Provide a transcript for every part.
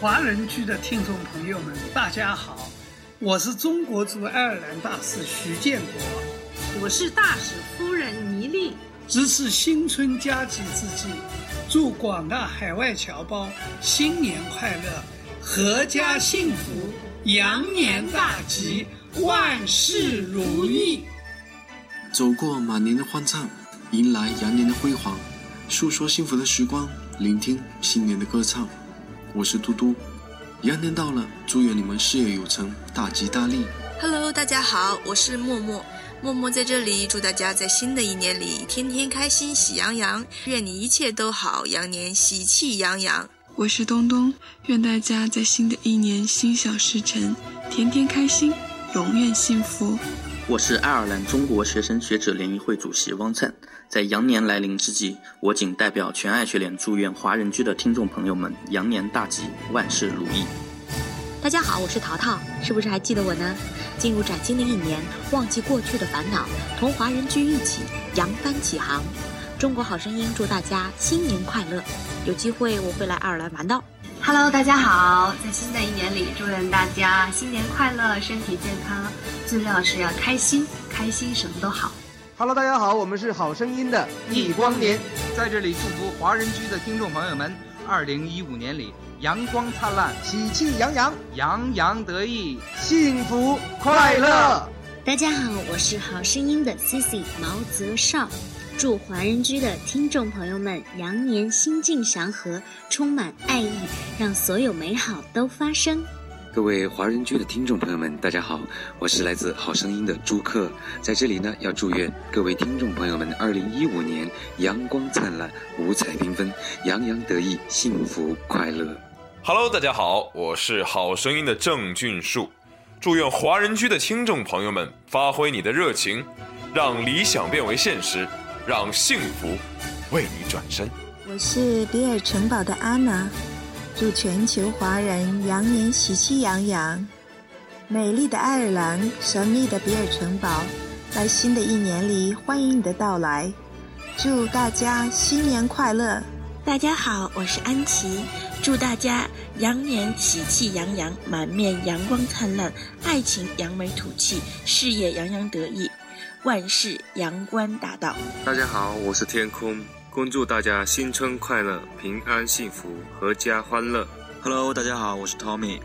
华人区的听众朋友们，大家好，我是中国驻爱尔兰大使徐建国，我是大使夫人倪丽。值此新春佳节之际，祝广大海外侨胞新年快乐，阖家幸福，羊年大吉，万事如意。走过马年的欢畅，迎来羊年的辉煌，诉说幸福的时光，聆听新年的歌唱。我是嘟嘟，羊年到了，祝愿你们事业有成，大吉大利。Hello，大家好，我是默默，默默在这里祝大家在新的一年里天天开心，喜洋洋，愿你一切都好，羊年喜气洋洋。我是东东，愿大家在新的一年心想事成，天天开心，永远幸福。我是爱尔兰中国学生学者联谊会主席汪灿。在羊年来临之际，我谨代表全爱学联祝愿华人居的听众朋友们羊年大吉，万事如意。大家好，我是淘淘，是不是还记得我呢？进入崭新的一年，忘记过去的烦恼，同华人居一起扬帆起航。中国好声音祝大家新年快乐，有机会我会来爱尔兰玩的。Hello，大家好！在新的一年里，祝愿大家新年快乐，身体健康。最重要是要开心，开心什么都好。Hello，大家好，我们是好声音的易光年，在这里祝福华人居的听众朋友们，二零一五年里阳光灿烂，喜气洋洋，洋洋得意，幸福快乐。大家好，我是好声音的 Cici 毛泽少。祝华人居的听众朋友们羊年心境祥和，充满爱意，让所有美好都发生。各位华人居的听众朋友们，大家好，我是来自好声音的朱克，在这里呢，要祝愿各位听众朋友们，二零一五年阳光灿烂，五彩缤纷，洋洋得意，幸福快乐。Hello，大家好，我是好声音的郑俊树，祝愿华人居的听众朋友们发挥你的热情，让理想变为现实。让幸福为你转身。我是比尔城堡的安娜，祝全球华人羊年喜气洋洋。美丽的爱尔兰，神秘的比尔城堡，在新的一年里欢迎你的到来，祝大家新年快乐！大家好，我是安琪，祝大家羊年喜气洋洋，满面阳光灿烂，爱情扬眉吐气，事业洋洋得意。万事阳关大道。大家好，我是天空，恭祝大家新春快乐，平安幸福，阖家欢乐。Hello，大家好，我是 Tommy，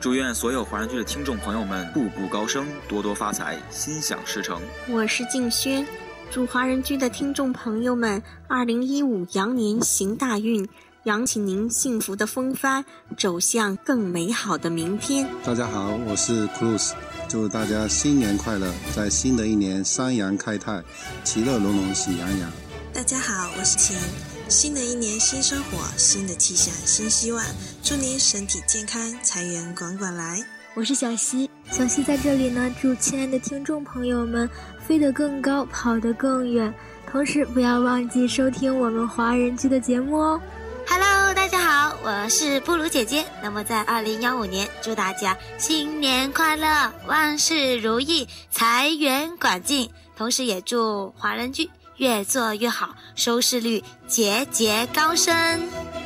祝愿所有华人剧的听众朋友们步步高升，多多发财，心想事成。我是静轩，祝华人剧的听众朋友们，二零一五羊年行大运，扬起您幸福的风帆，走向更美好的明天。大家好，我是 Cruz。祝大家新年快乐，在新的一年三阳开泰，其乐融融，喜洋洋。大家好，我是晴。新的一年新生活，新的气象，新希望。祝您身体健康，财源滚滚来。我是小溪，小溪在这里呢，祝亲爱的听众朋友们飞得更高，跑得更远。同时，不要忘记收听我们华人区的节目哦。我是布鲁姐姐。那么在二零幺五年，祝大家新年快乐，万事如意，财源广进。同时也祝华人剧越做越好，收视率节节高升。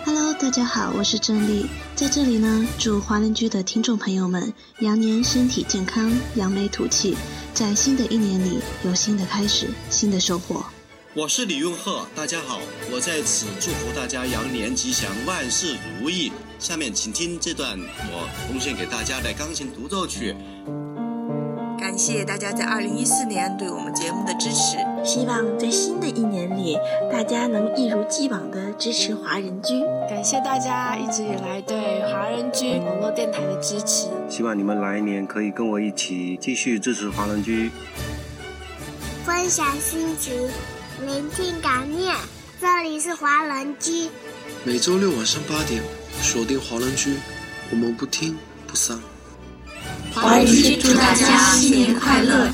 Hello，大家好，我是郑丽，在这里呢，祝华人剧的听众朋友们羊年身体健康，扬眉吐气，在新的一年里有新的开始，新的收获。我是李永鹤，大家好，我在此祝福大家羊年吉祥，万事如意。下面请听这段我奉献给大家的钢琴独奏曲。感谢大家在二零一四年对我们节目的支持，希望在新的一年里，大家能一如既往的支持华人居。感谢大家一直以来对华人居网络电台的支持，希望你们来年可以跟我一起继续支持华人居，分享心情。聆听感念，这里是华人居。每周六晚上八点，锁定华人居，我们不听不散。华人居祝大家新年快乐！